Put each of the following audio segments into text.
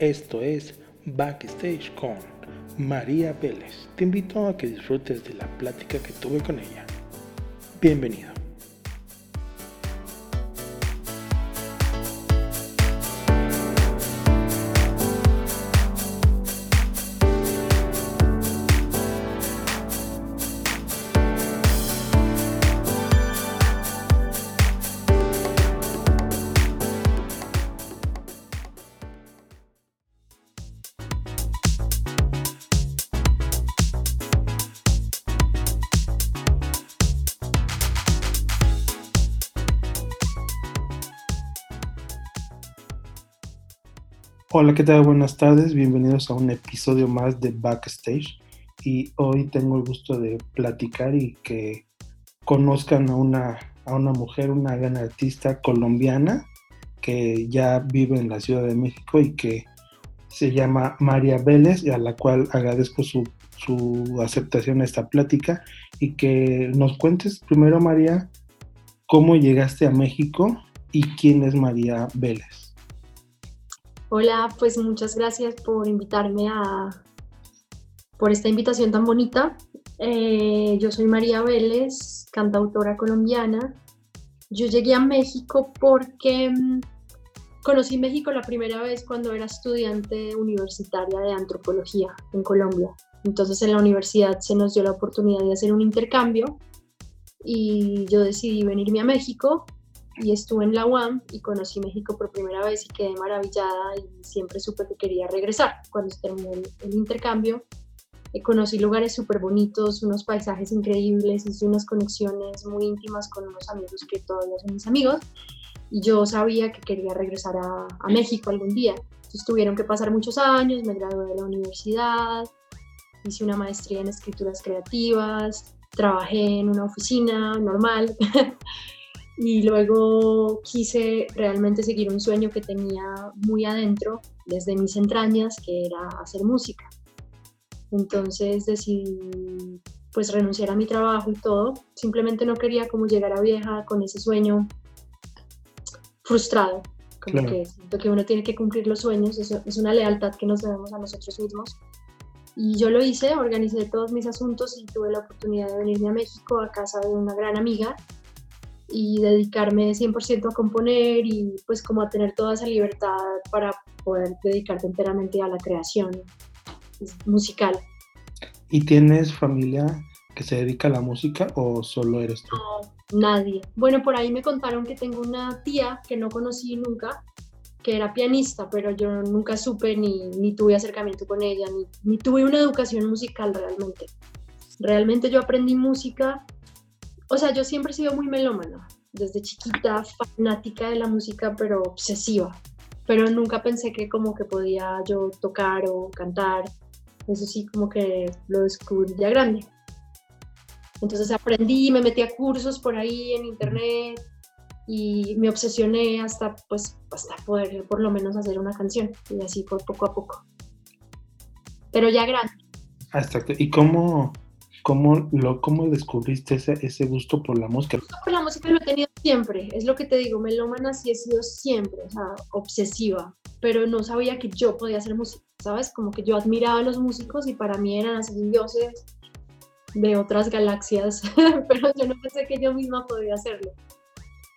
Esto es Backstage con María Vélez. Te invito a que disfrutes de la plática que tuve con ella. Bienvenido. Hola, ¿qué tal? Buenas tardes, bienvenidos a un episodio más de Backstage. Y hoy tengo el gusto de platicar y que conozcan a una, a una mujer, una gran artista colombiana que ya vive en la Ciudad de México y que se llama María Vélez y a la cual agradezco su, su aceptación a esta plática y que nos cuentes primero, María, cómo llegaste a México y quién es María Vélez. Hola, pues muchas gracias por invitarme a, por esta invitación tan bonita. Eh, yo soy María Vélez, cantautora colombiana. Yo llegué a México porque mm, conocí México la primera vez cuando era estudiante universitaria de antropología en Colombia. Entonces en la universidad se nos dio la oportunidad de hacer un intercambio y yo decidí venirme a México y estuve en la UAM y conocí México por primera vez y quedé maravillada y siempre supe que quería regresar. Cuando terminó el, intercambio, eh, conocí lugares súper bonitos, unos paisajes increíbles, hice unas conexiones muy íntimas con unos amigos que todavía son mis amigos y yo sabía que quería regresar a, a México algún día. Entonces tuvieron que pasar muchos años, me gradué de la universidad, hice una maestría en escrituras creativas, trabajé en una oficina normal y luego quise realmente seguir un sueño que tenía muy adentro desde mis entrañas, que era hacer música. Entonces decidí pues renunciar a mi trabajo y todo. Simplemente no quería como llegar a vieja con ese sueño frustrado. Como que siento que uno tiene que cumplir los sueños, eso es una lealtad que nos debemos a nosotros mismos. Y yo lo hice, organicé todos mis asuntos y tuve la oportunidad de venirme a México a casa de una gran amiga y dedicarme 100% a componer y pues como a tener toda esa libertad para poder dedicarte enteramente a la creación musical. ¿Y tienes familia que se dedica a la música o solo eres tú? No, nadie. Bueno, por ahí me contaron que tengo una tía que no conocí nunca, que era pianista, pero yo nunca supe ni, ni tuve acercamiento con ella, ni, ni tuve una educación musical realmente. Realmente yo aprendí música o sea, yo siempre he sido muy melómana, desde chiquita, fanática de la música, pero obsesiva. Pero nunca pensé que como que podía yo tocar o cantar. Eso sí, como que lo descubrí ya grande. Entonces aprendí, me metí a cursos por ahí en internet y me obsesioné hasta, pues, hasta poder por lo menos hacer una canción y así por poco a poco. Pero ya grande. Exacto. ¿Y cómo, ¿Cómo, lo, cómo descubriste ese, ese gusto por la música? El gusto por la música lo he tenido siempre, es lo que te digo, melómana sí he sido siempre, o sea, obsesiva, pero no sabía que yo podía hacer música, ¿sabes? Como que yo admiraba a los músicos y para mí eran así dioses de otras galaxias, pero yo no pensé que yo misma podía hacerlo.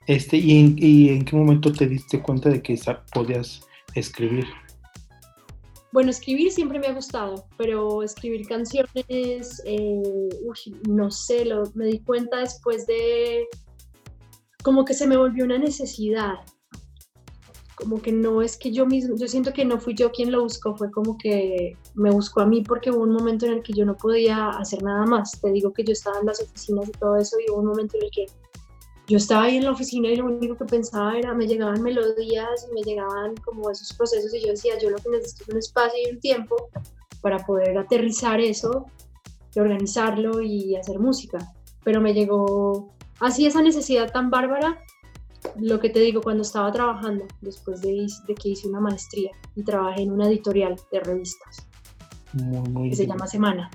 Este, ¿y en, ¿Y en qué momento te diste cuenta de que podías escribir? Bueno, escribir siempre me ha gustado, pero escribir canciones, eh, no sé, lo, me di cuenta después de como que se me volvió una necesidad. Como que no es que yo mismo, yo siento que no fui yo quien lo buscó, fue como que me buscó a mí porque hubo un momento en el que yo no podía hacer nada más. Te digo que yo estaba en las oficinas y todo eso y hubo un momento en el que yo estaba ahí en la oficina y lo único que pensaba era, me llegaban melodías y me llegaban como esos procesos y yo decía, yo lo que necesito es un espacio y un tiempo para poder aterrizar eso, y organizarlo y hacer música. Pero me llegó así esa necesidad tan bárbara, lo que te digo, cuando estaba trabajando, después de, de que hice una maestría y trabajé en una editorial de revistas que se llama Semana.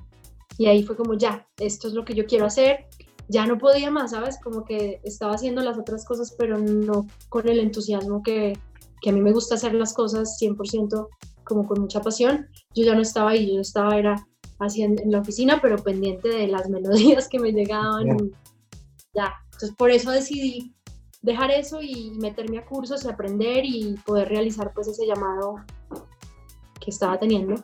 Y ahí fue como, ya, esto es lo que yo quiero hacer, ya no podía más, ¿sabes? Como que estaba haciendo las otras cosas, pero no con el entusiasmo que, que a mí me gusta hacer las cosas 100% como con mucha pasión. Yo ya no estaba ahí, yo estaba era haciendo en la oficina, pero pendiente de las melodías que me llegaban. Ya, entonces por eso decidí dejar eso y meterme a cursos y aprender y poder realizar pues ese llamado que estaba teniendo.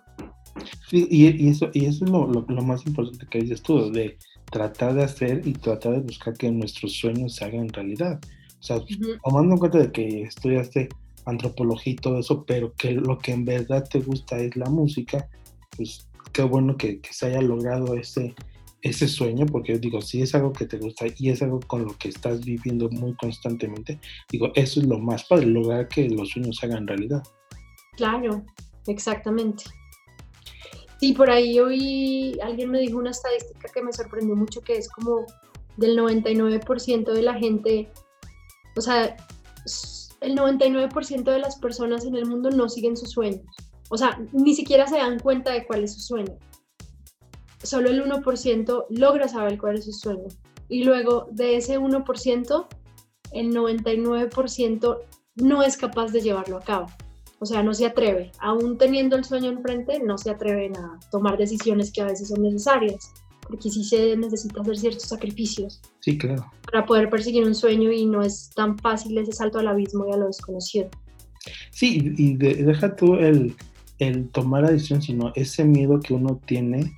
Sí, y, eso, y eso es lo, lo, más importante que dices tú, de tratar de hacer y tratar de buscar que nuestros sueños se hagan realidad. O sea, tomando en cuenta de que estudiaste antropología y todo eso, pero que lo que en verdad te gusta es la música, pues qué bueno que, que se haya logrado ese, ese sueño, porque digo, si es algo que te gusta y es algo con lo que estás viviendo muy constantemente, digo, eso es lo más padre, lograr que los sueños se hagan realidad. Claro, exactamente. Sí, por ahí hoy alguien me dijo una estadística que me sorprendió mucho, que es como del 99% de la gente, o sea, el 99% de las personas en el mundo no siguen sus sueños. O sea, ni siquiera se dan cuenta de cuál es su sueño. Solo el 1% logra saber cuál es su sueño. Y luego de ese 1%, el 99% no es capaz de llevarlo a cabo. O sea, no se atreve, aún teniendo el sueño enfrente, no se atreven a tomar decisiones que a veces son necesarias, porque sí se necesita hacer ciertos sacrificios. Sí, claro. Para poder perseguir un sueño y no es tan fácil ese salto al abismo y a lo desconocido. Sí, y deja tú el, el tomar la decisión, sino ese miedo que uno tiene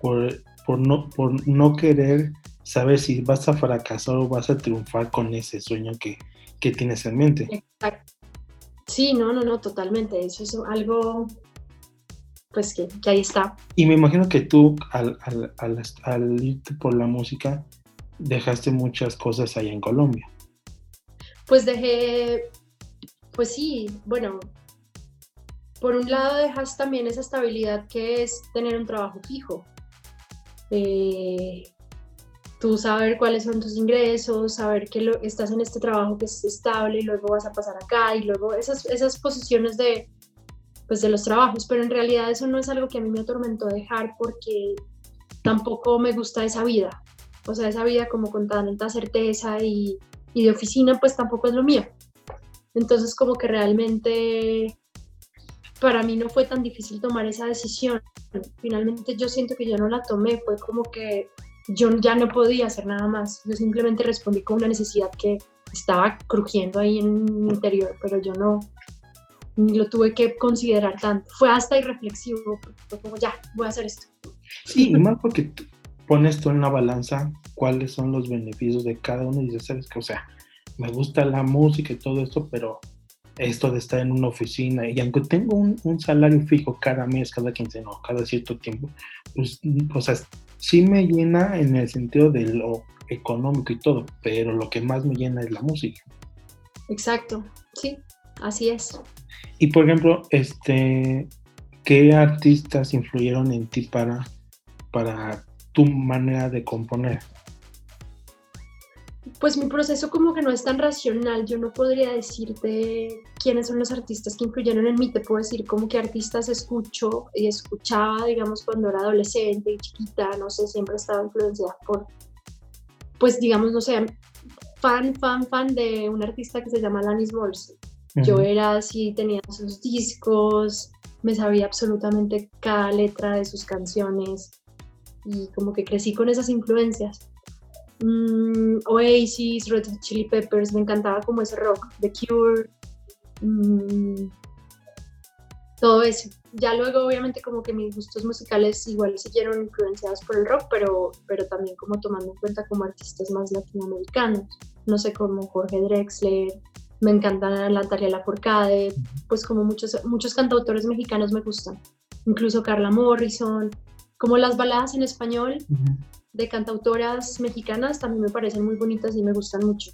por, por, no, por no querer saber si vas a fracasar o vas a triunfar con ese sueño que, que tienes en mente. Exacto. Sí, no, no, no, totalmente. Eso es algo, pues que, ahí está. Y me imagino que tú, al, al, irte por la música, dejaste muchas cosas ahí en Colombia. Pues dejé, pues sí, bueno, por un lado dejas también esa estabilidad que es tener un trabajo fijo. Eh, tú saber cuáles son tus ingresos, saber que lo, estás en este trabajo que es estable y luego vas a pasar acá y luego esas, esas posiciones de, pues de los trabajos, pero en realidad eso no es algo que a mí me atormentó dejar porque tampoco me gusta esa vida, o sea, esa vida como con tanta certeza y, y de oficina pues tampoco es lo mío. Entonces como que realmente para mí no fue tan difícil tomar esa decisión. Finalmente yo siento que yo no la tomé, fue como que yo ya no podía hacer nada más. Yo simplemente respondí con una necesidad que estaba crujiendo ahí en mi interior, pero yo no ni lo tuve que considerar tanto. Fue hasta irreflexivo, fue como ya, voy a hacer esto. Sí, y más porque pones tú en la balanza cuáles son los beneficios de cada uno y dices, sabes que, o sea, me gusta la música y todo esto, pero esto de estar en una oficina y aunque tengo un, un salario fijo cada mes, cada quincena o cada cierto tiempo, pues, o sea, sí me llena en el sentido de lo económico y todo, pero lo que más me llena es la música. Exacto, sí, así es. Y por ejemplo, este, ¿qué artistas influyeron en ti para, para tu manera de componer? Pues mi proceso como que no es tan racional, yo no podría decirte quiénes son los artistas que influyeron en mí, te puedo decir como que artistas escucho y escuchaba, digamos, cuando era adolescente y chiquita, no sé, siempre estaba influenciada por, pues digamos, no sé, fan, fan, fan de un artista que se llama Alanis Morissette. Yo era así, tenía sus discos, me sabía absolutamente cada letra de sus canciones y como que crecí con esas influencias. Mm, Oasis, Red Hot Chili Peppers, me encantaba como ese rock, The Cure, mm, todo eso. Ya luego obviamente como que mis gustos musicales igual siguieron influenciados por el rock, pero, pero también como tomando en cuenta como artistas más latinoamericanos, no sé, como Jorge Drexler, me encanta Natalia Lafourcade, pues como muchos, muchos cantautores mexicanos me gustan, incluso Carla Morrison, como las baladas en español, de cantautoras mexicanas también me parecen muy bonitas y me gustan mucho.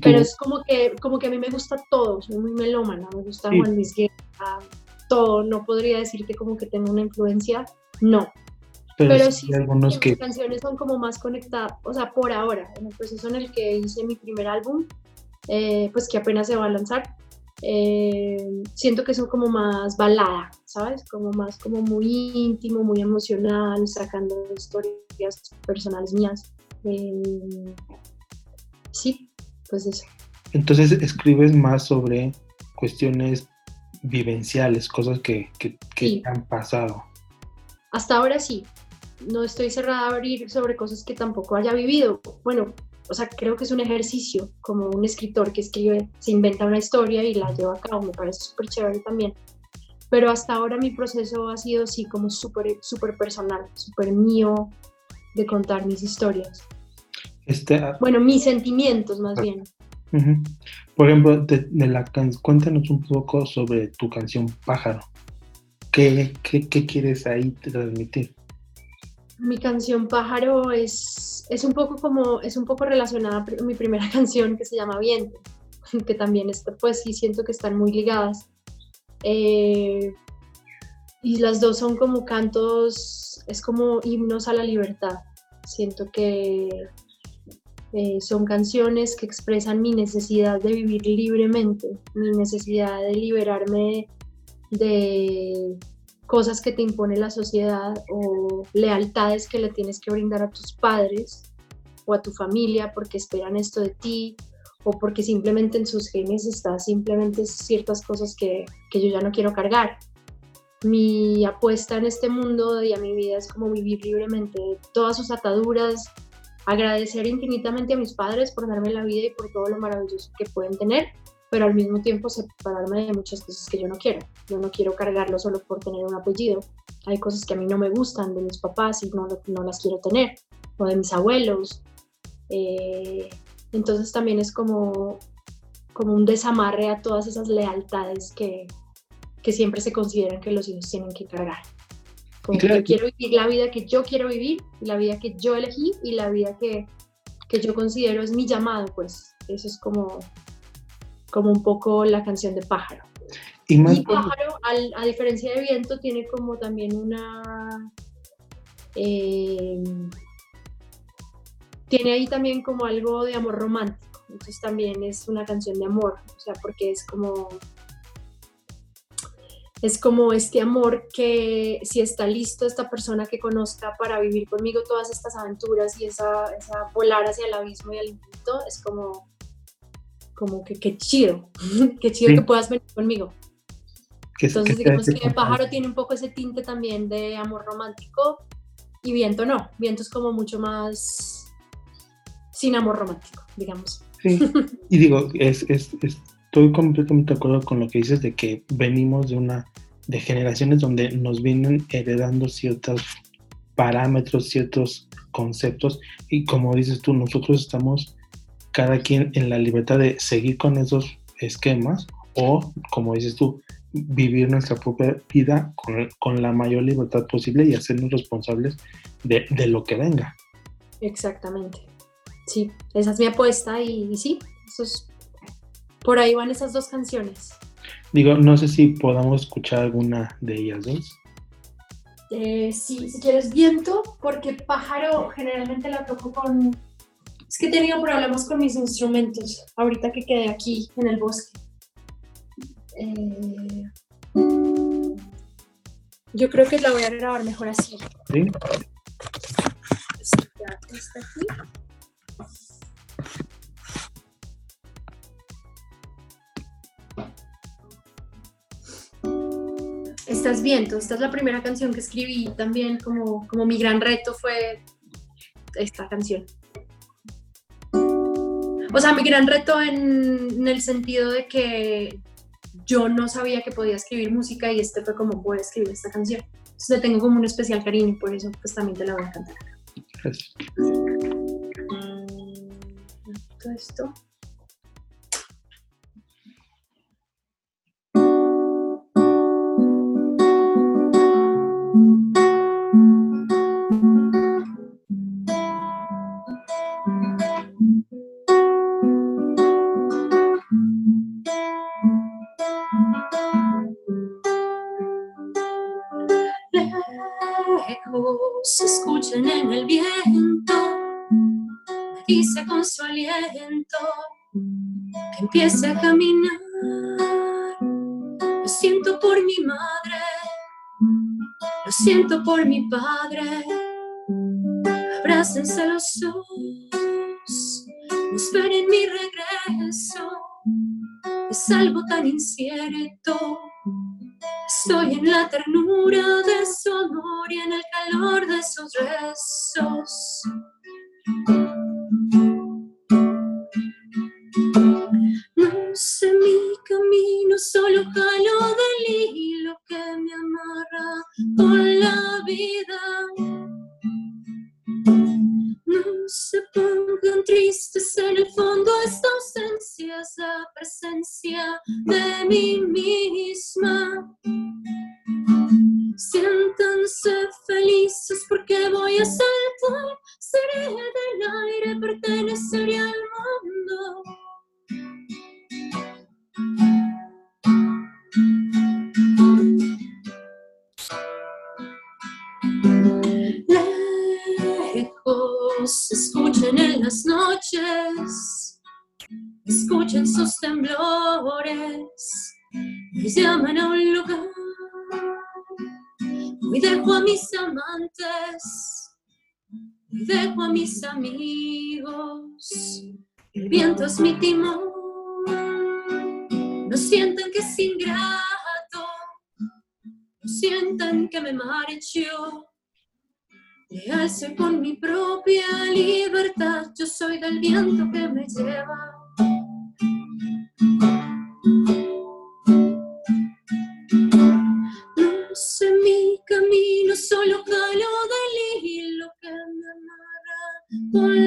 Pero es como que, como que a mí me gusta todo, soy muy melómana, me gusta Juan Luis Guerra, todo, no podría decirte como que tengo una influencia, no. Pero, sí, algunos que... canciones son como más conectadas, o sea, por ahora, en el proceso en el que hice mi primer álbum, eh, pues que apenas se va a lanzar, eh, siento que son como más balada, ¿sabes? Como más como muy íntimo, muy emocional, sacando historias personales mías. Eh, sí, pues eso. Entonces escribes más sobre cuestiones vivenciales, cosas que, que, han pasado. Hasta ahora sí. No estoy cerrada a abrir sobre cosas que tampoco haya vivido. Bueno, o sea, creo que es un ejercicio, como un escritor que escribe, se inventa una historia y la lleva a cabo, me parece súper chévere también. Pero hasta ahora mi proceso ha sido así como súper super personal, súper mío de contar mis historias. Este, ah, bueno, mis sentimientos más bien. Por ejemplo, de, la cuéntanos un poco sobre tu canción Pájaro. ¿Qué, qué, qué quieres ahí transmitir? Mi canción Pájaro es, es, un poco como, es un poco relacionada a mi primera canción que se llama Viento, que también está, pues sí siento que están muy ligadas. Eh, y las dos son como cantos, es como himnos a la libertad. Siento que eh, son canciones que expresan mi necesidad de vivir libremente, mi necesidad de liberarme de cosas que te impone la sociedad o lealtades que le tienes que brindar a tus padres o a tu familia porque esperan esto de ti o porque simplemente en sus genes está simplemente ciertas cosas que, que yo ya no quiero cargar. Mi apuesta en este mundo y a mi vida es como vivir libremente todas sus ataduras, agradecer infinitamente a mis padres por darme la vida y por todo lo maravilloso que pueden tener, pero al mismo tiempo separarme de muchas cosas que yo no quiero. Yo no quiero cargarlo solo por tener un apellido. Hay cosas que a mí no me gustan de mis papás y no, no las quiero tener, o de mis abuelos. Eh, entonces también es como, como un desamarre a todas esas lealtades que, que siempre se consideran que los hijos tienen que cargar. Como que quiero vivir la vida que yo quiero vivir, la vida que yo elegí y la vida que, que yo considero es mi llamado, pues eso es como, como un poco la canción de Pájaro. Y, Pájaro, a diferencia de Viento, tiene como también una... Eh, tiene ahí también como algo de amor romántico, entonces también es una canción de amor, o sea, porque es como es como este amor que si está listo esta persona que conozca para vivir conmigo todas estas aventuras y esa, esa volar hacia el abismo y al infinito, es como, como que qué chido, qué chido que puedas venir conmigo. Entonces digamos que el pájaro tiene un poco ese tinte también de amor romántico y viento no, viento es como mucho más sin amor romántico, digamos. Sí, y digo, es, es, estoy completamente de acuerdo con lo que dices de que venimos de una de generaciones donde nos vienen heredando ciertos parámetros, ciertos conceptos y como dices tú, nosotros estamos cada quien en la libertad de seguir con esos esquemas o, como dices tú, vivir nuestra propia vida con, con la mayor libertad posible y hacernos responsables de, de lo que venga. Exactamente. Sí, esa es mi apuesta y, sí, por ahí van esas dos canciones. Digo, no sé si podamos escuchar alguna de ellas dos. Eh, sí, si quieres viento, porque pájaro generalmente la toco con... Es que he tenido problemas con mis instrumentos ahorita que quedé aquí en el bosque. Eh, yo creo que la voy a grabar mejor así. Sí. Aquí. Estás viendo, esta es la primera canción que escribí también como, como mi gran reto fue esta canción. O sea, mi gran reto en, el sentido de que yo no sabía que podía escribir música y este fue como puedo escribir esta canción. Entonces le tengo como un especial cariño y por eso pues también te la voy a cantar. Gracias. Todo esto. Con su aliento que empiece a caminar. Lo siento por mi madre, lo siento por mi padre. Abrácense los dos, esperen mi regreso. Es algo tan incierto Estoy en la ternura de su amor y en el calor de sus rezos. Escuchen sus temblores, me llaman a un lugar. Hoy dejo a mis amantes, dejo a mis amigos, el viento es mi timón. No sientan que es ingrato, no sientan que me marcho. Leal soy con mi propia libertad, yo soy del viento que me lleva. Bye.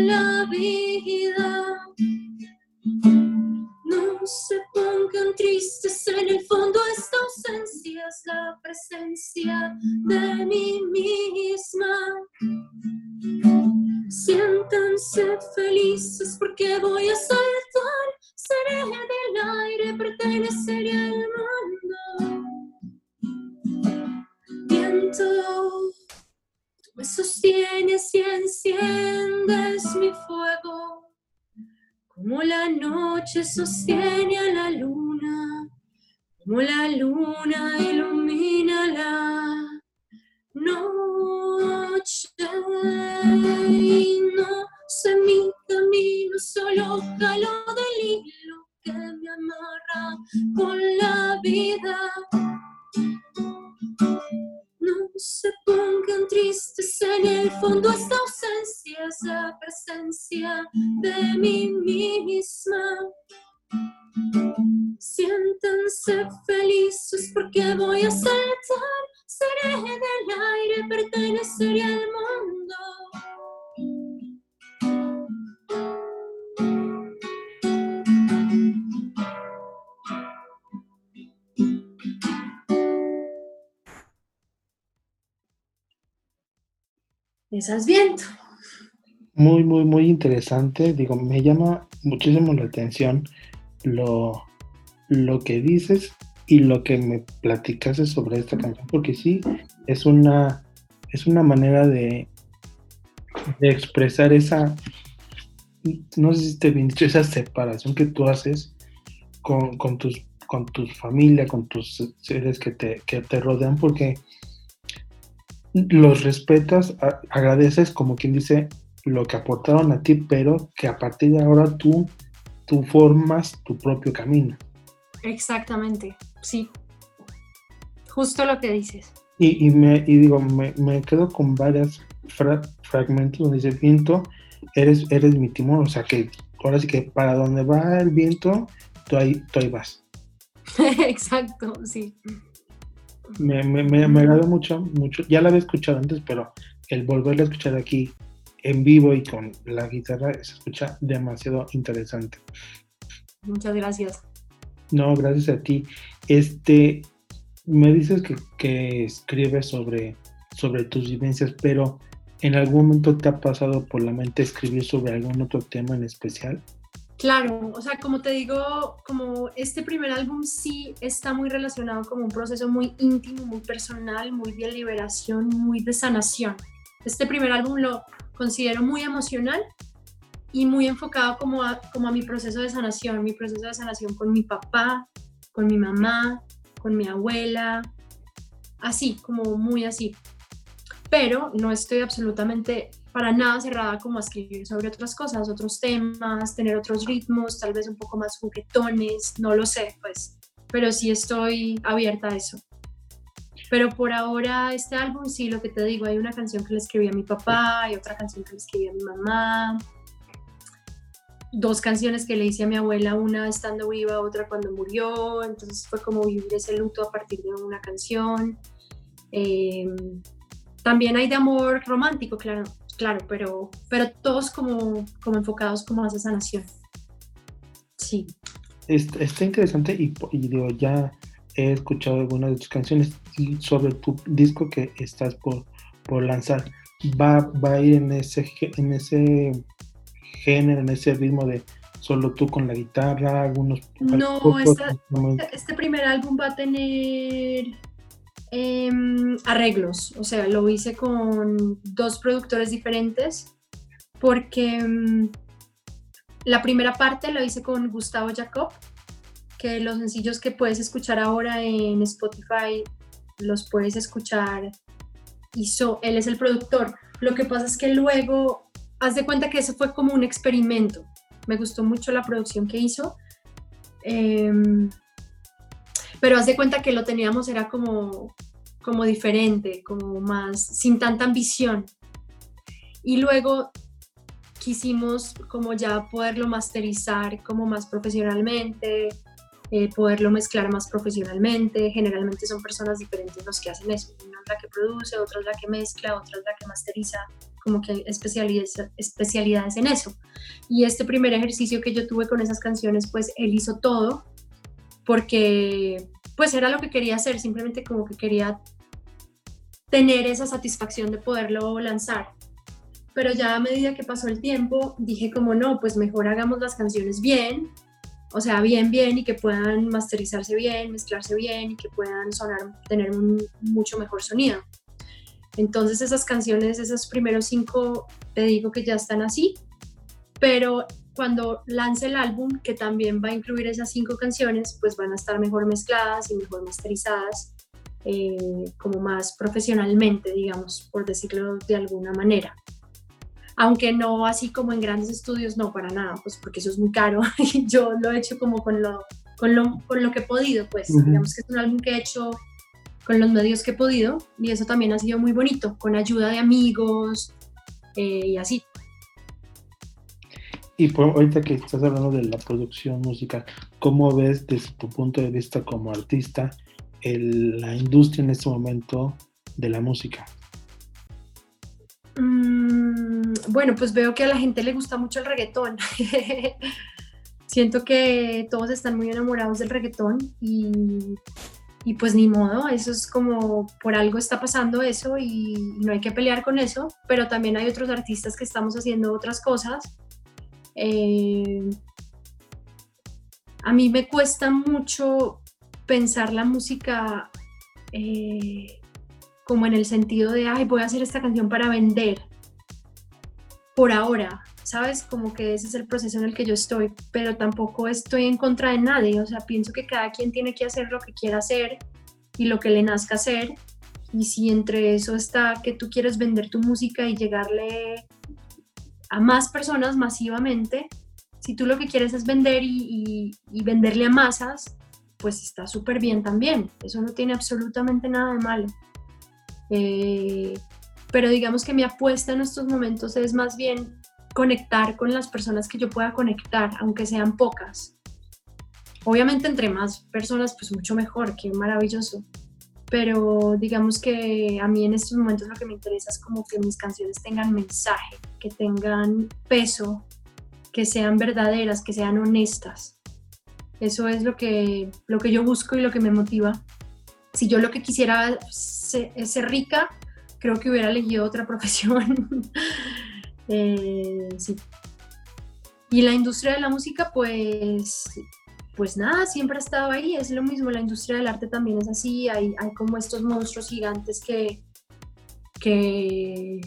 Tristes, en el fondo esta Esas viento. Muy, muy, muy interesante. Digo, me llama muchísimo la atención lo, lo que dices y lo que me platicaste sobre esta canción, porque sí, es una, es una manera de, de expresar esa, no sé si esté bien dicho, esa separación que tú haces con, con tus con tu familia, con tus seres que te, que te rodean, porque los respetas, agradeces como quien dice lo que aportaron a ti, pero que a partir de ahora tú, tú formas tu propio camino. Exactamente, sí. Justo lo que dices. Y, y me, y digo, me, me quedo con varios fra- fragmentos donde dice, viento, eres, eres mi timón, o sea que ahora sí que para donde va el viento, tú ahí, tú ahí vas. Exacto, sí. Me, me, me, me agradó mucho, mucho, ya la había escuchado antes, pero el volverla a escuchar aquí en vivo y con la guitarra se escucha demasiado interesante. Muchas gracias. No, gracias a ti. Este, me dices que, que escribes sobre, sobre tus vivencias, pero ¿en algún momento te ha pasado por la mente escribir sobre algún otro tema en especial? Claro, o sea, como te digo, como este primer álbum sí está muy relacionado como un proceso muy íntimo, muy personal, muy de liberación, muy de sanación. Este primer álbum lo considero muy emocional y muy enfocado como a, como a mi proceso de sanación, mi proceso de sanación con mi papá, con mi mamá, con mi abuela, así, como muy así. Pero no estoy absolutamente para nada cerrada como a escribir sobre otras cosas, otros temas, tener otros ritmos, tal vez un poco más juguetones, no lo sé, pues pero sí estoy abierta a eso. Pero por ahora este álbum, sí, lo que te digo, hay una canción que le escribí a mi papá, hay otra canción que le escribí a mi mamá, dos canciones que le hice a mi abuela, una estando viva, otra cuando murió, entonces fue como vivir ese luto a partir de una canción. Em, también hay de amor romántico, claro, claro, pero, pero todos como, como enfocados como a esa sanación. Sí. Está, interesante y, y digo, ya he escuchado algunas de tus canciones sobre tu disco que estás por, por lanzar. Va, va a ir en ese, en ese género, en ese ritmo de solo tú con la guitarra, algunos... No, este primer álbum va a tener em, arreglos, o sea, lo hice con dos productores diferentes porque em, la primera parte lo hice con Gustavo Jacob, que los sencillos que puedes escuchar ahora en Spotify los puedes escuchar y él es el productor. Lo que pasa es que luego, haz de cuenta que eso fue como un experimento. Me gustó mucho la producción que hizo. Em, pero haz de cuenta que lo teníamos, era como, como diferente, como más, sin tanta ambición. Y luego quisimos como ya poderlo masterizar como más profesionalmente, eh, poderlo mezclar más profesionalmente. Generalmente son personas diferentes los que hacen eso. Una es la que produce, otra es la que mezcla, otra es la que masteriza, como que hay especialidades, especialidades en eso. Y este primer ejercicio que yo tuve con esas canciones, pues él hizo todo porque pues era lo que quería hacer, simplemente como que quería tener esa satisfacción de poderlo lanzar. Pero ya a medida que pasó el tiempo, dije como no, pues mejor hagamos las canciones bien, o sea, bien, bien y que puedan masterizarse bien, mezclarse bien y que puedan sonar, tener un mucho mejor sonido. Entonces esas canciones, esos primeros cinco, te digo que ya están así, pero cuando lance el álbum, que también va a incluir esas cinco canciones, pues van a estar mejor mezcladas y mejor masterizadas, eh, como más profesionalmente, digamos, por decirlo de alguna manera. Aunque no así como en grandes estudios, no, para nada, pues porque eso es muy caro. Y yo lo he hecho como con lo, con lo, con lo que he podido, pues. Digamos que es un álbum que he hecho con los medios que he podido y eso también ha sido muy bonito, con ayuda de amigos eh, y así. Y por, ahorita que estás hablando de la producción musical, ¿cómo ves desde tu punto de vista como artista la industria en este momento de la música? Mm, bueno, pues veo que a la gente le gusta mucho el reggaetón. Siento que todos están muy enamorados del reggaetón y, pues ni modo, eso es como por algo está pasando eso y, no hay que pelear con eso, pero también hay otros artistas que estamos haciendo otras cosas. Eh, a mí me cuesta mucho pensar la música eh, como en el sentido de, ay, voy a hacer esta canción para vender. Por ahora, ¿sabes? Como que ese es el proceso en el que yo estoy, pero tampoco estoy en contra de nadie, o sea, pienso que cada quien tiene que hacer lo que quiera hacer y lo que le nazca hacer. Y si entre eso está que tú quieres vender tu música y llegarle a más personas masivamente, si tú lo que quieres es vender y, venderle a masas, pues está súper bien también. Eso no tiene absolutamente nada de malo. Eh, pero digamos que mi apuesta en estos momentos es más bien conectar con las personas que yo pueda conectar, aunque sean pocas. Obviamente entre más personas, pues mucho mejor, qué maravilloso. Pero digamos que a mí en estos momentos lo que me interesa es como que mis canciones tengan mensaje, que tengan peso, que sean verdaderas, que sean honestas. Eso es lo que, lo que yo busco y lo que me motiva si yo lo que quisiera es ser rica, creo que hubiera elegido otra profesión. Eh, sí. Y la industria de la música, pues, pues nada, siempre ha estado ahí, es lo mismo, la industria del arte también es así, hay, hay como estos monstruos gigantes que, que,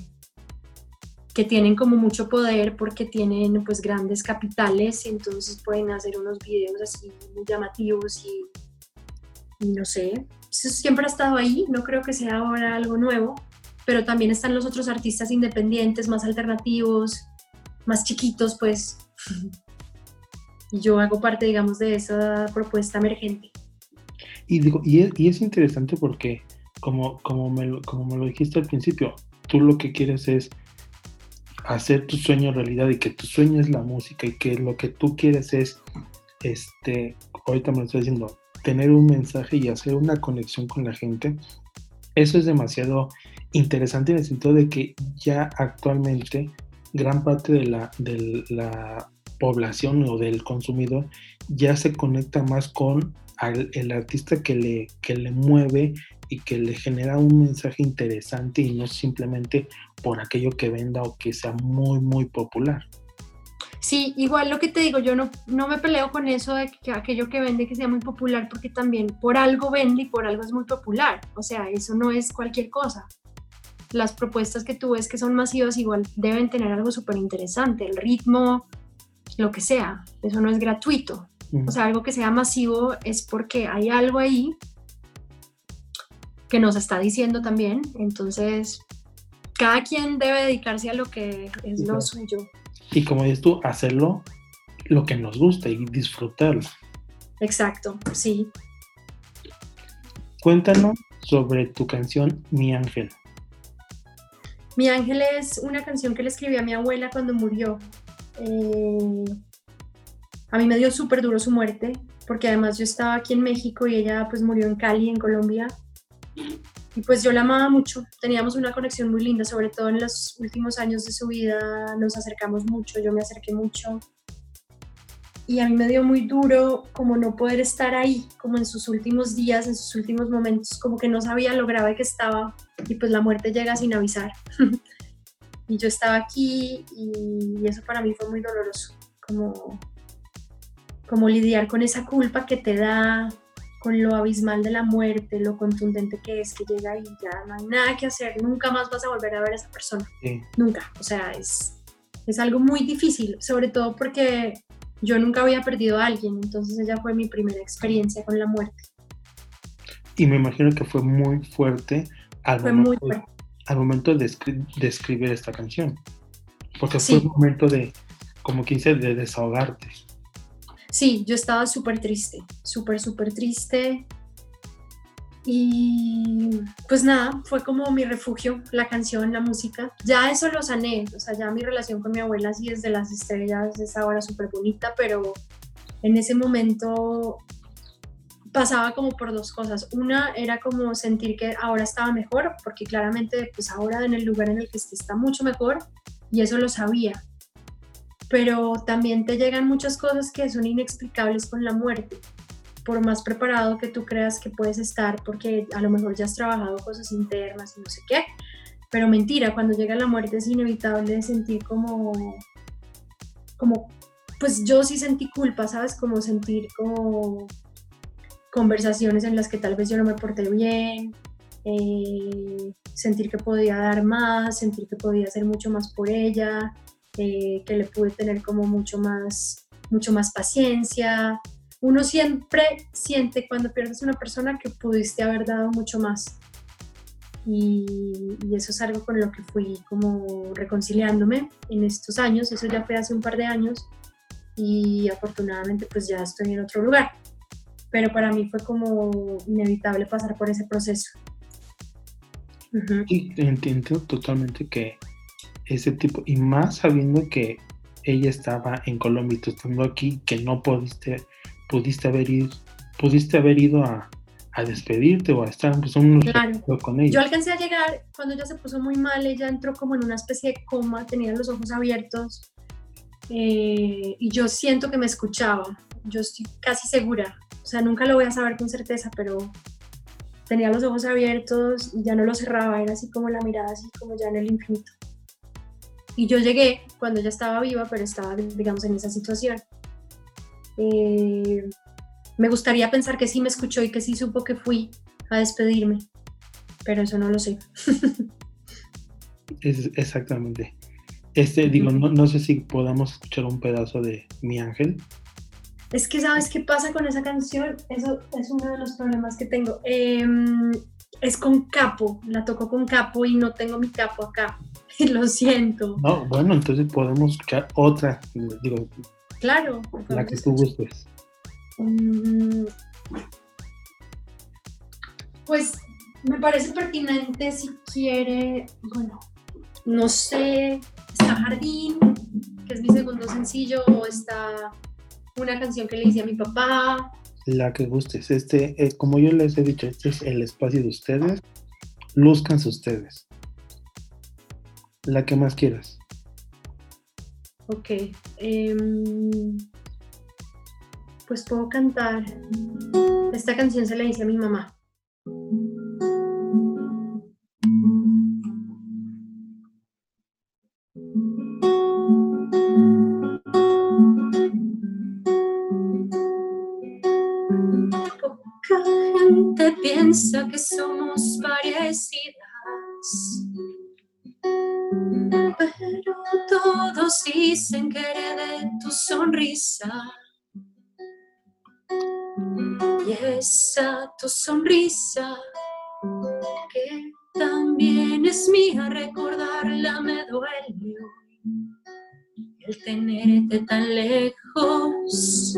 que tienen como mucho poder porque tienen pues grandes capitales y entonces pueden hacer unos videos así muy llamativos y, no sé, siempre ha estado ahí, no creo que sea ahora algo nuevo, pero también están los otros artistas independientes, más alternativos, más chiquitos, pues. Yo hago parte, digamos, de esa propuesta emergente. y, digo, y, es, y es interesante porque, como, como, me como me lo dijiste al principio, tú lo que quieres es hacer tu sueño realidad y que tu sueño es la música y que lo que tú quieres es, este, ahorita me lo estoy diciendo, tener un mensaje y hacer una conexión con la gente, eso es demasiado interesante en el sentido de que ya actualmente gran parte de la, de la población o del consumidor ya se conecta más con el artista que le, que le mueve y que le genera un mensaje interesante y no simplemente por aquello que venda o que sea muy, muy popular. Sí, igual lo que te digo, yo no, no me peleo con eso de que aquello que vende que sea muy popular, porque también por algo vende y por algo es muy popular. O sea, eso no es cualquier cosa. Las propuestas que tú ves que son masivas igual deben tener algo súper interesante, el ritmo, lo que sea. Eso no es gratuito. O sea, algo que sea masivo es porque hay algo ahí que nos está diciendo también. Entonces, cada quien debe dedicarse a lo que es lo suyo. Y como dices tú, hacerlo lo que nos gusta y disfrutarlo. Exacto, sí. Cuéntanos sobre tu canción Mi Ángel. Mi Ángel es una canción que le escribí a mi abuela cuando murió. Eh, a mí me dio súper duro su muerte, porque además yo estaba aquí en México y ella pues murió en Cali, en Colombia. Y pues yo la amaba mucho, teníamos una conexión muy linda, sobre todo en los últimos años de su vida nos acercamos mucho, yo me acerqué mucho. Y a mí me dio muy duro como no poder estar ahí, como en sus últimos días, en sus últimos momentos, como que no sabía lo grave que estaba y pues la muerte llega sin avisar. y yo estaba aquí y eso para mí fue muy doloroso, como, como lidiar con esa culpa que te da con lo abismal de la muerte, lo contundente que es, que llega y ya no hay nada que hacer, nunca más vas a volver a ver a esa persona. Nunca. O sea, es, es algo muy difícil, sobre todo porque yo nunca había perdido a alguien, entonces ella fue mi primera experiencia con la muerte. Y me imagino que fue muy fuerte al, momento, al momento de, escribir esta canción, porque fue un momento de, como quise, de desahogarte. Sí, yo estaba súper triste, súper, súper triste. Y pues nada, fue como mi refugio, la canción, la música. Ya eso lo sané, o sea, ya mi relación con mi abuela sí desde las estrellas es ahora súper bonita, pero en ese momento pasaba como por dos cosas. Una era como sentir que ahora estaba mejor, porque claramente pues ahora en el lugar en el que esté está mucho mejor y eso lo sabía pero también te llegan muchas cosas que son inexplicables con la muerte. Por más preparado que tú creas que puedes estar, porque a lo mejor ya has trabajado cosas internas y no sé qué, pero mentira, cuando llega la muerte es inevitable sentir como, como, pues yo sí sentí culpa, ¿sabes? Como sentir como conversaciones en las que tal vez yo no me porté bien, eh, sentir que podía dar más, sentir que podía hacer mucho más por ella, eh, que le pude tener como mucho más, mucho más paciencia. Uno siempre siente cuando pierdes una persona que pudiste haber dado mucho más. Y, y, eso es algo con lo que fui como reconciliándome en estos años. Eso ya fue hace un par de años y afortunadamente pues ya estoy en otro lugar. Pero para mí fue como inevitable pasar por ese proceso. Y entiendo totalmente que ese tipo, y más sabiendo que ella estaba en Colombia y tú estando aquí, que no pudiste, pudiste haber ido, pudiste haber ido a, a despedirte o a estar pues, un claro. con ella. Yo alcancé a llegar cuando ella se puso muy mal, ella entró como en una especie de coma, tenía los ojos abiertos eh, y yo siento que me escuchaba, yo estoy casi segura, sea, nunca lo voy a saber con certeza, pero tenía los ojos abiertos y ya no los cerraba, era así como la mirada, así como ya en el infinito. Y yo llegué cuando ella estaba viva, pero estaba, digamos, en esa situación. Eh, me gustaría pensar que sí me escuchó y que sí supo que fui a despedirme, pero eso no lo sé. es, exactamente. Este, digo, no, no, sé si podamos escuchar un pedazo de Mi Ángel. Es que, ¿sabes qué pasa con esa canción? Eso es uno de los problemas que tengo. Em, es con capo, la toco con capo y no tengo mi capo acá. Lo siento. No, bueno, entonces podemos escuchar otra, digo. Claro. La que tú gustes. Mm, pues me parece pertinente si quiere, bueno, no sé, está Jardín, que es mi segundo sencillo, o está una canción que le hice a mi papá. La que gustes. Este, eh, como yo les he dicho, este es el espacio de ustedes. Luzcanse ustedes. La que más quieras. Ok. em, pues puedo cantar. Esta canción se la hice a mi mamá. Gente piensa que somos parecidas. Pero todos dicen que heredé tu sonrisa. Y esa tu sonrisa, que también es mía, recordarla me duele. El tenerte tan lejos,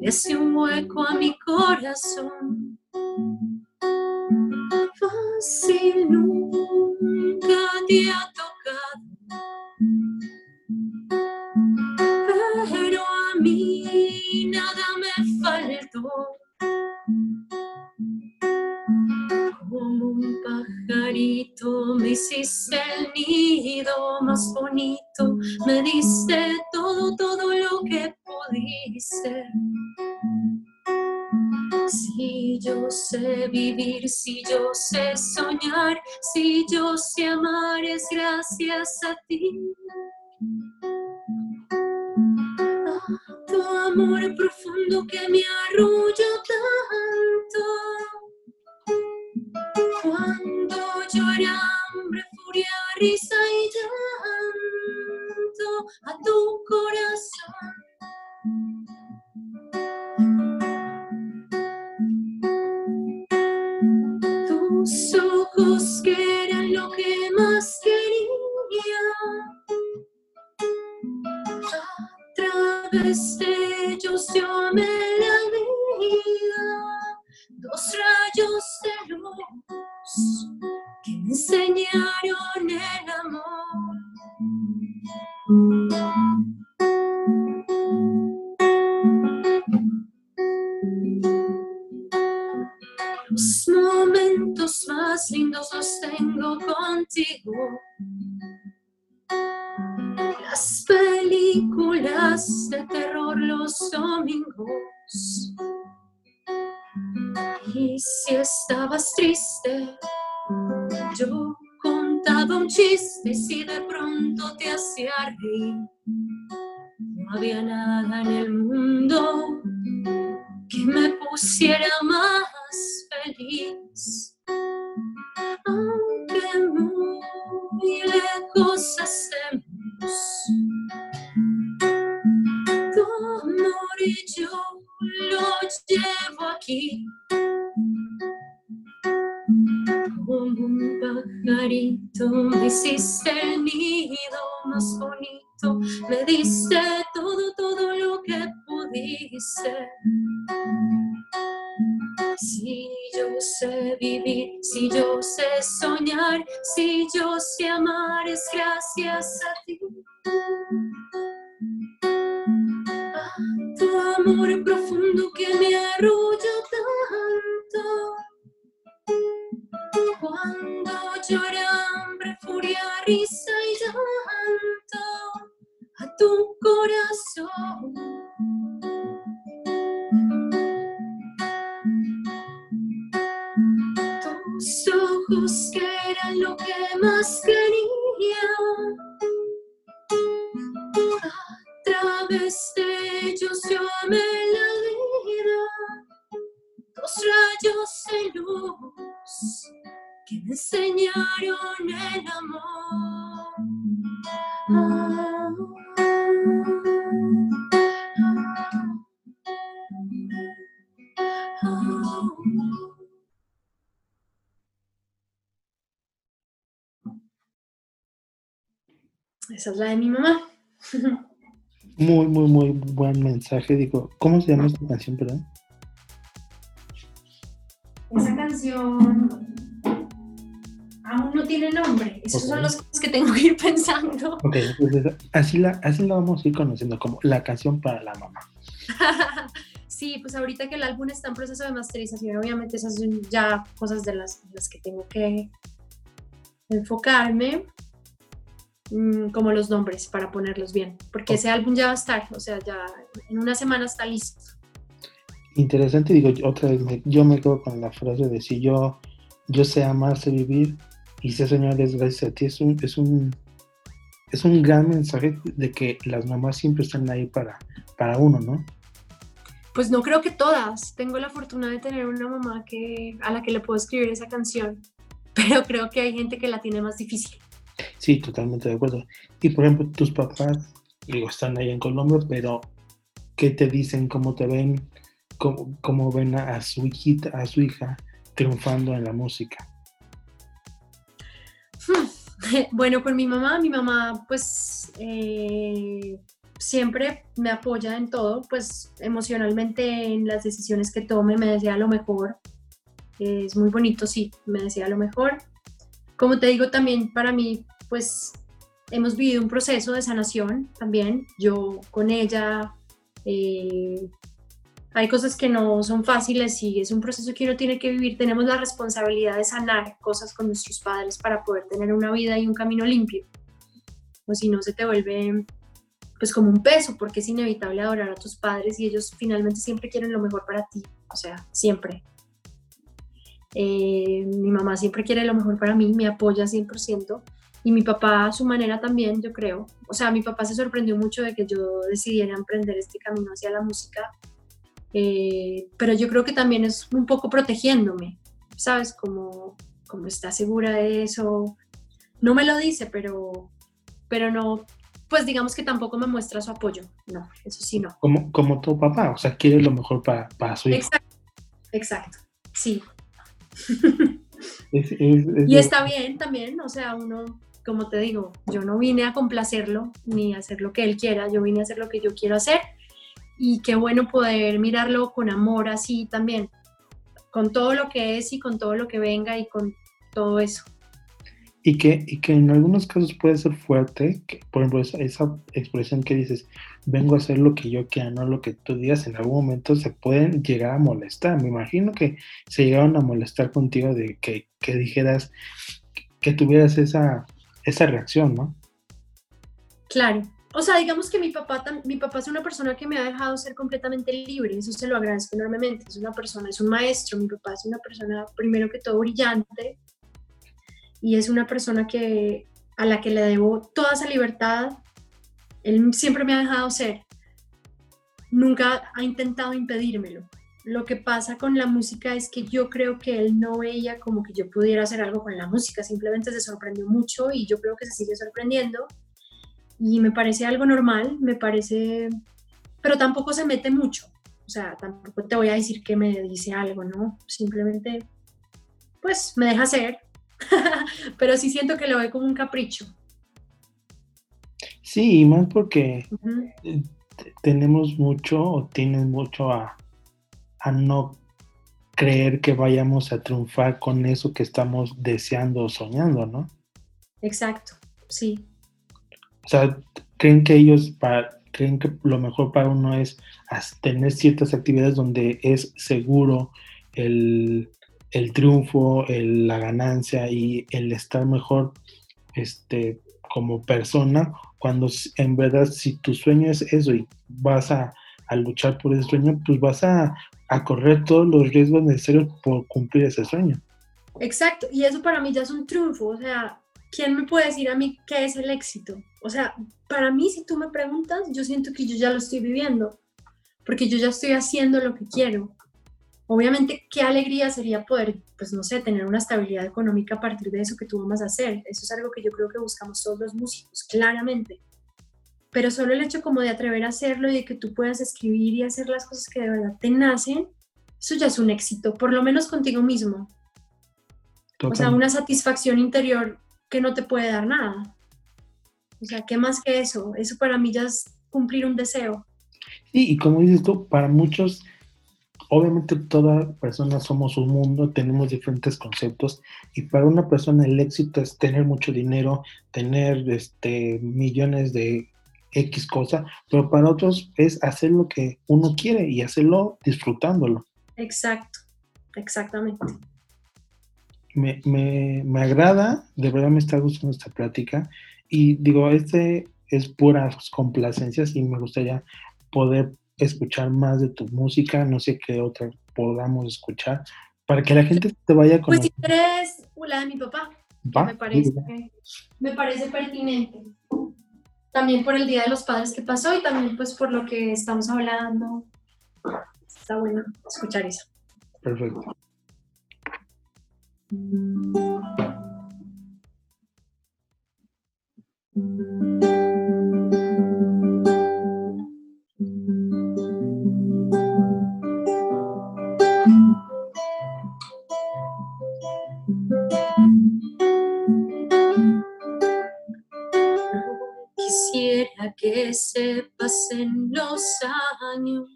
le hace un hueco a mi corazón. Fácil vivir, si yo sé soñar, si yo sé amar, es gracias a ti. A tu amor profundo que me arrulla tanto. Cuando llora hambre, furia, risa y llanto a tu corazón. Ojos los domingos. Y si estabas triste, yo contaba un chiste si de pronto te hacía reír. No había nada en el mundo que me pusiera más feliz. Aunque muy lejos estemos, aquí. Como un pajarito me hiciste el nido más bonito, me diste todo, todo lo que pudiste. Si yo sé vivir, si yo sé soñar, si yo sé amar, es gracias a ti. Amor profundo que me arrulla Esa es la de mi mamá. Muy, muy, muy buen mensaje. Digo, ¿cómo se llama esta canción, perdón? Esa canción Aún no tiene nombre. Esos son los que tengo que ir pensando. Ok, entonces así la, así la vamos a ir conociendo como la canción para la mamá. sí, pues ahorita que el álbum está en proceso de masterización, obviamente esas son ya cosas de las, las que tengo que enfocarme, mm, como los nombres para ponerlos bien, porque ese álbum ya va a estar, o sea, ya en una semana está listo. Interesante, digo, otra vez, yo me quedo con la frase de si yo, yo sé amar, sé vivir, y sé señores gracias a ti, es un, es un, es un gran mensaje de que las mamás siempre están ahí para, para uno, ¿no? Pues no creo que todas. Tengo la fortuna de tener una mamá que, a la que le puedo escribir esa canción, pero creo que hay gente que la tiene más difícil. Sí, totalmente de acuerdo. Y por ejemplo, tus papás, digo, están ahí en Colombia, pero ¿qué te dicen? ¿Cómo te ven? ¿Cómo, cómo ven a, su hijita, a su hija triunfando en la música? Bueno, con mi mamá, mi mamá pues eh, siempre me apoya en todo, pues emocionalmente en las decisiones que tome, me desea lo mejor. es muy bonito, sí, me desea lo mejor. Como te digo, también para mí, pues hemos vivido un proceso de sanación también. Yo con ella eh, hay cosas que no son fáciles y es un proceso que uno tiene que vivir. Tenemos la responsabilidad de sanar cosas con nuestros padres para poder tener una vida y un camino limpio. O si no, se te vuelve pues como un peso, porque es inevitable adorar a tus padres y ellos finalmente siempre quieren lo mejor para ti, o sea, siempre. Eh, mi mamá siempre quiere lo mejor para mí, me apoya 100% y mi papá a su manera también, yo creo. O sea, mi papá se sorprendió mucho de que yo decidiera emprender este camino hacia la música eh, pero yo creo que también es un poco protegiéndome, ¿sabes? Como, como está segura de eso. No me lo dice, pero, pero no, pues digamos que tampoco me muestra su apoyo. No, eso sí no. Como, como tu papá, o sea, quiere lo mejor para, para su hijo. Exacto, exacto, sí. y está bien también, o sea, uno, como te digo, yo no vine a complacerlo ni a hacer lo que él quiera, yo vine a hacer lo que yo quiero hacer y qué bueno poder mirarlo con amor así también, con todo lo que es y con todo lo que venga y con todo eso. Y que, y que en algunos casos puede ser fuerte, que, por ejemplo, esa, esa, expresión que dices, vengo a hacer lo que yo quiera, no lo que tú digas, en algún momento se pueden llegar a molestar. Me imagino que se llegaron a molestar contigo de que, que dijeras, que tuvieras esa, esa reacción, ¿no? Claro, o sea, digamos que mi papá, mi papá es una persona que me ha dejado ser completamente libre, eso se lo agradezco enormemente, es una persona, es un maestro, mi papá es una persona primero que todo brillante y es una persona que a la que le debo toda esa libertad, él siempre me ha dejado ser, nunca ha intentado impedírmelo. Lo que pasa con la música es que yo creo que él no veía como que yo pudiera hacer algo con la música, simplemente se sorprendió mucho y yo creo que se sigue sorprendiendo y me parece algo normal, me parece, pero tampoco se mete mucho, o sea, tampoco te voy a decir que me dice algo, ¿no? Simplemente, pues me deja ser, pero sí siento que lo ve como un capricho. Sí, más porque eh, tenemos mucho o tienen mucho a, a no creer que vayamos a triunfar con eso que estamos deseando o soñando, ¿no? Exacto, sí. O sea, creen que ellos para, creen que lo mejor para uno es tener ciertas actividades donde es seguro el, triunfo, la ganancia y el estar mejor este, como persona, cuando en verdad si tu sueño es eso y vas a, luchar por ese sueño, pues vas a, a, correr todos los riesgos necesarios por cumplir ese sueño. Exacto, y eso para mí ya es un triunfo, o sea, ¿quién me puede decir a mí qué es el éxito? O sea, para mí, si tú me preguntas, yo siento que yo ya lo estoy viviendo, porque yo ya estoy haciendo lo que quiero. Obviamente, qué alegría sería poder, pues no sé, tener una estabilidad económica a partir de eso que tú vas a hacer. Eso es algo que yo creo que buscamos todos los músicos, claramente. Pero solo el hecho como de atrever a hacerlo y de que tú puedas escribir y hacer las cosas que de verdad te nacen, eso ya es un éxito, por lo menos contigo mismo. O sea, una satisfacción interior que no te puede dar nada. O sea, ¿qué más que eso? Eso para mí ya es cumplir un deseo. Sí, y como dices tú, para muchos obviamente toda persona somos un mundo, tenemos diferentes conceptos y para una persona el éxito es tener mucho dinero, tener este, millones de X cosa, pero para otros es hacer lo que uno quiere y hacerlo disfrutándolo. Exacto, exactamente. Me, me, me agrada, de verdad me está gustando esta plática y digo, este es puras complacencias y me gustaría poder escuchar más de tu música, no sé qué otra podamos escuchar, para que la gente te vaya con... Pues si quieres la de mi papá, me parece, me parece pertinente. También por el Día de los Padres que pasó y también pues por lo que estamos hablando. Está bueno escuchar eso. Perfecto. Que se pasen los años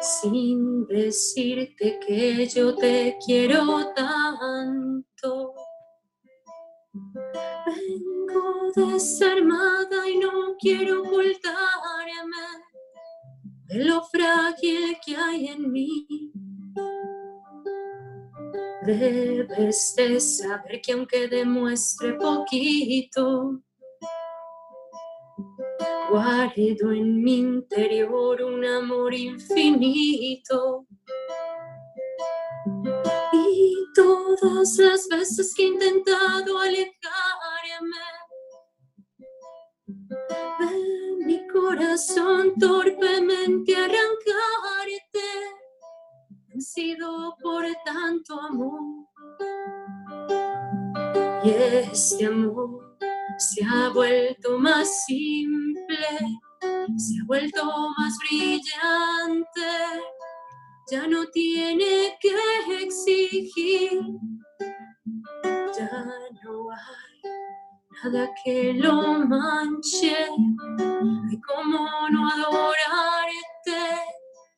sin decirte que yo te quiero tanto. Vengo desarmada y no quiero ocultarme de lo frágil que hay en mí. Debes de saber que aunque demuestre poquito, guardo en mi interior un amor infinito. Y todas las veces que he intentado alejarme de mi corazón torpemente arrancarte, han sido por tanto amor. Y este amor se ha vuelto más simple, se ha vuelto más brillante, ya no tiene que exigir, ya no hay nada que lo manche, y cómo no adorarte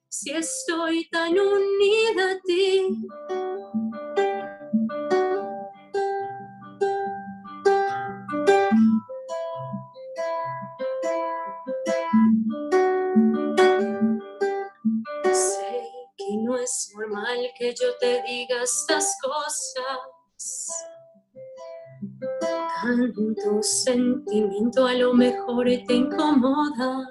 si estoy tan unida a ti. Que yo te diga estas cosas. Tanto sentimiento a lo mejor te incomoda.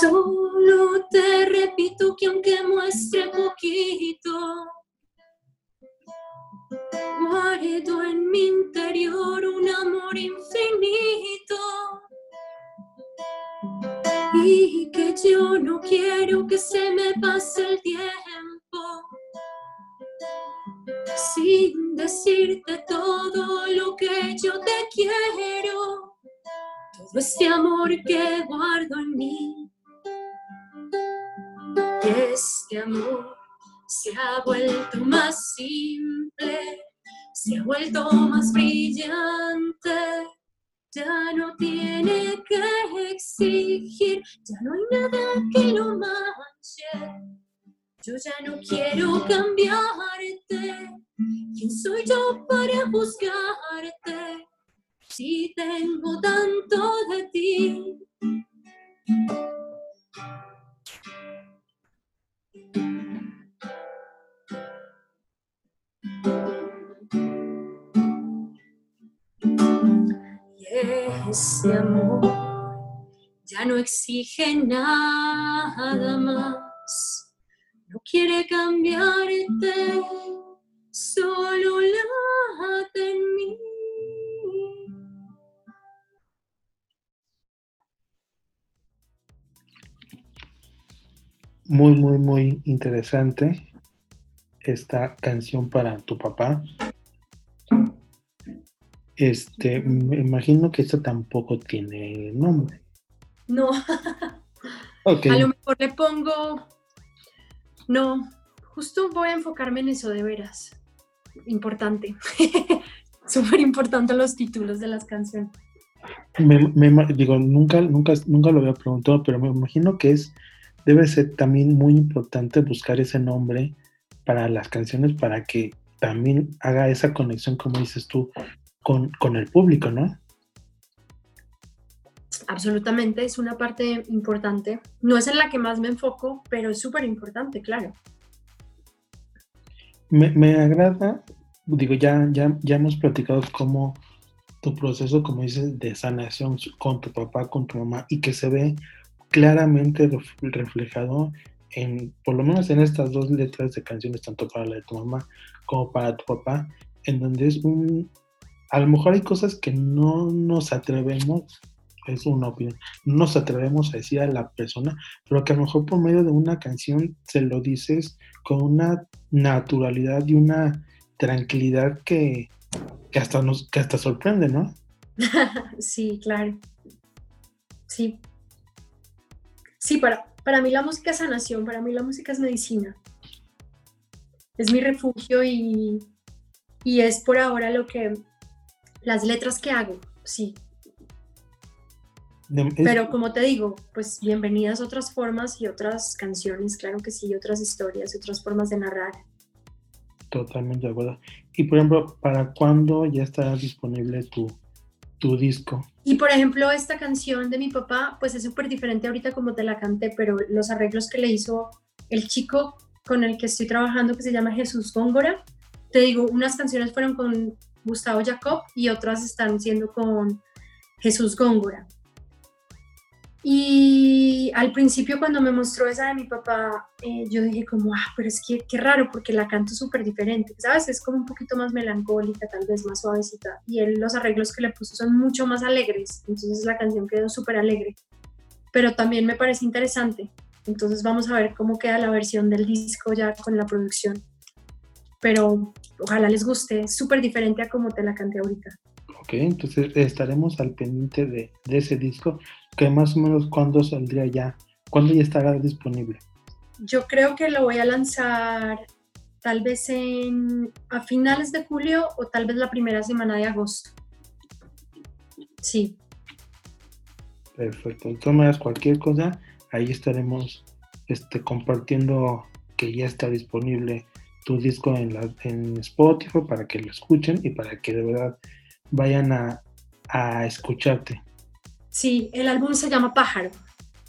Solo te repito que aunque muestre poquito, guardo en mi interior un amor infinito y que yo no quiero que se me pase el tiempo sin decirte todo lo que yo te quiero, todo este amor que guardo en mí. Y este amor se ha vuelto más simple, se ha vuelto más brillante ya no tiene que exigir, ya no hay nada que lo manche. Yo ya no quiero cambiarte. ¿Quién soy yo para buscarte? Si tengo tanto de ti. Ese amor ya no exige nada más, no quiere cambiarte, solo late en mí. Muy, muy, muy interesante esta canción para tu papá. Este, me imagino que esto tampoco tiene nombre. No. A lo mejor le pongo. No, justo voy a enfocarme en eso de veras. Importante. Súper importante los títulos de las canciones. Me, digo, nunca, nunca, nunca lo había preguntado, pero me imagino que es, debe ser también muy importante buscar ese nombre para las canciones para que también haga esa conexión, como dices tú, con, con el público, ¿no? Absolutamente, es una parte importante. No es en la que más me enfoco, pero es súper importante, claro. Me, me, agrada, digo, ya, ya, ya hemos platicado cómo tu proceso, como dices, de sanación con tu papá, con tu mamá, y que se ve claramente reflejado en, por lo menos en estas dos letras de canciones, tanto para la de tu mamá como para tu papá, en donde es un, a lo mejor hay cosas que no nos atrevemos, es una opinión, no nos atrevemos a decir a la persona, pero que a lo mejor por medio de una canción se lo dices con una naturalidad y una tranquilidad que, que hasta nos, que hasta sorprende, ¿no? sí, claro. Sí. Sí, para, para mí la música es sanación, para mí la música es medicina. Es mi refugio y, y es por ahora lo que, las letras que hago, sí. Pero como te digo, pues bienvenidas otras formas y otras canciones, claro que sí, otras historias, otras formas de narrar. Totalmente de acuerdo. Y por ejemplo, ¿para cuándo ya estará disponible tu, tu disco? Y por ejemplo, esta canción de mi papá, pues es súper diferente ahorita como te la canté, pero los arreglos que le hizo el chico con el que estoy trabajando, que se llama Jesús Góngora, te digo, unas canciones fueron con Gustavo Jacob y otras están siendo con Jesús Góngora. Y al principio cuando me mostró esa de mi papá, eh, yo dije como, ah, pero es que qué raro porque la canto súper diferente, ¿sabes? Es como un poquito más melancólica, tal vez más suavecita. Y él, los arreglos que le puso son mucho más alegres, entonces la canción quedó súper alegre. Pero también me parece interesante. Entonces vamos a ver cómo queda la versión del disco ya con la producción. Pero ojalá les guste, súper diferente a como te la canté ahorita. Ok, entonces estaremos al pendiente de, de ese disco que más o menos cuándo saldría ya, cuándo ya estará disponible. Yo creo que lo voy a lanzar tal vez en, a finales de julio o tal vez la primera semana de agosto. Sí. Perfecto. Maneras, cualquier cosa, ahí estaremos este, compartiendo que ya está disponible tu disco en, la, en Spotify para que lo escuchen y para que de verdad vayan a, a escucharte. Sí, el álbum se llama Pájaro.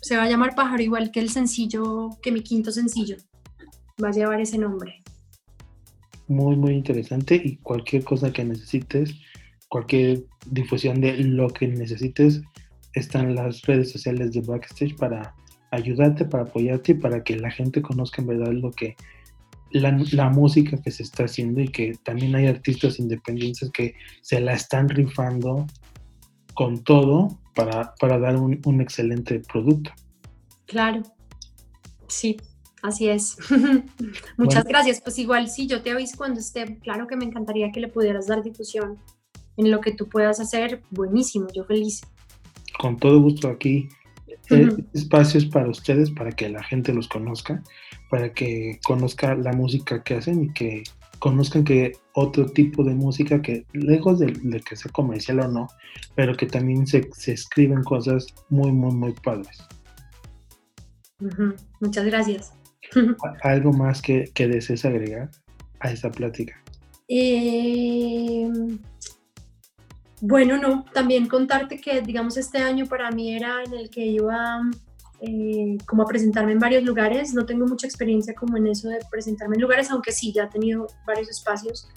Se va a llamar Pájaro igual que el sencillo, que mi quinto sencillo. Va a llevar ese nombre. Muy, muy interesante y cualquier cosa que necesites, cualquier difusión de lo que necesites, están las redes sociales de Backstage para ayudarte, para apoyarte y para que la gente conozca en verdad lo que la, la, música que se está haciendo y que también hay artistas independientes que se la están rifando con todo para, para dar un, un, excelente producto. Claro, sí, así es. Muchas gracias. Pues igual sí, yo te aviso cuando esté. Claro que me encantaría que le pudieras dar difusión en lo que tú puedas hacer. Buenísimo, yo feliz. Con todo gusto aquí. Eh, espacios para ustedes, para que la gente los conozca, para que conozca la música que hacen y que conozcan que otro tipo de música que, lejos de, que sea comercial o no, pero que también se, escriben cosas muy, muy, muy padres. Muchas gracias. ¿Algo más que, que desees agregar a esa plática? Em, bueno, no, también contarte que, digamos, este año para mí era en el que iba eh, como a presentarme en varios lugares. No tengo mucha experiencia como en eso de presentarme en lugares, aunque sí, ya he tenido varios espacios.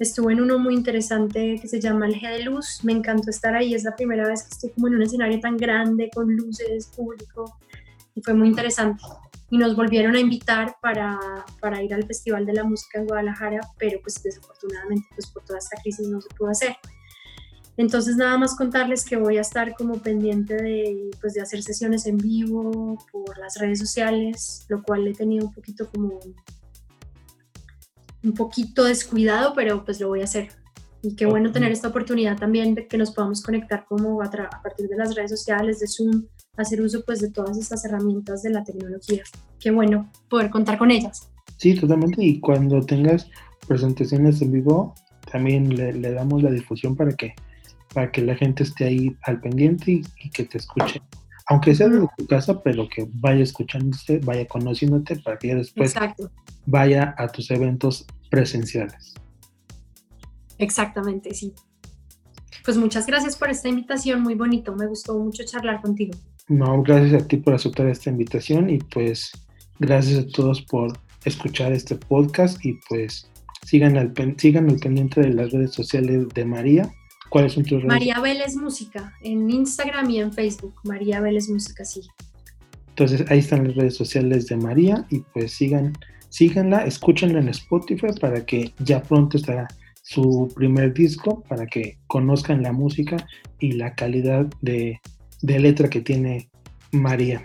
Estuve en uno muy interesante que se llama El G de Luz. Me encantó estar ahí. Es la primera vez que estoy como en un escenario tan grande, con luces, público. Y fue muy interesante. Y nos volvieron a invitar para, para ir al Festival de la Música en Guadalajara, pero pues desafortunadamente pues por toda esta crisis no se pudo hacer. Entonces nada más contarles que voy a estar como pendiente de, pues, de hacer sesiones en vivo por las redes sociales, lo cual he tenido un poquito como un poquito descuidado, pero pues lo voy a hacer. Y qué bueno tener esta oportunidad también de que nos podamos conectar como a, a, partir de las redes sociales, de Zoom, hacer uso pues de todas estas herramientas de la tecnología. Qué bueno poder contar con ellas. Sí, totalmente. Y cuando tengas presentaciones en vivo, también le, le damos la difusión para que para que la gente esté ahí al pendiente y, que te escuche. Aunque sea desde tu casa, pero que vaya escuchándote, vaya conociéndote para que ya después vaya a tus eventos presenciales. Exactamente, sí. Pues muchas gracias por esta invitación, muy bonito, me gustó mucho charlar contigo. No, gracias a ti por aceptar esta invitación y pues gracias a todos por escuchar este podcast y pues sigan al, sigan al pendiente de las redes sociales de María. ¿Cuáles son tus redes? María Vélez Música, en Instagram y en Facebook, María Vélez Música, sí. Entonces ahí están las redes sociales de María y pues sigan, síganla, escúchenla en Spotify para que ya pronto estará su primer disco para que conozcan la música y la calidad de, letra que tiene María.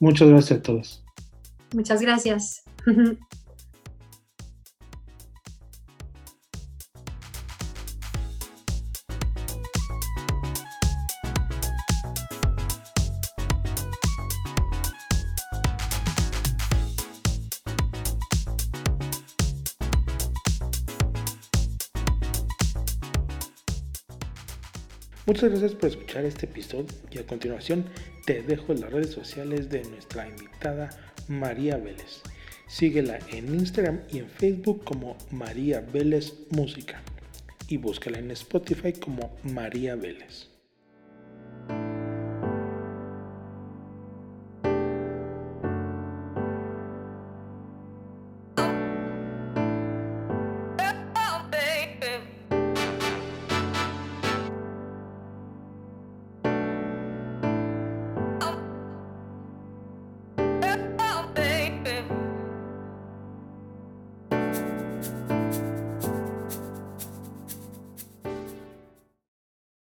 Muchas gracias a todos. Muchas gracias. Muchas gracias por escuchar este episodio y a continuación te dejo las redes sociales de nuestra invitada María Vélez. Síguela en Instagram y en Facebook como María Vélez Música y búscala en Spotify como María Vélez.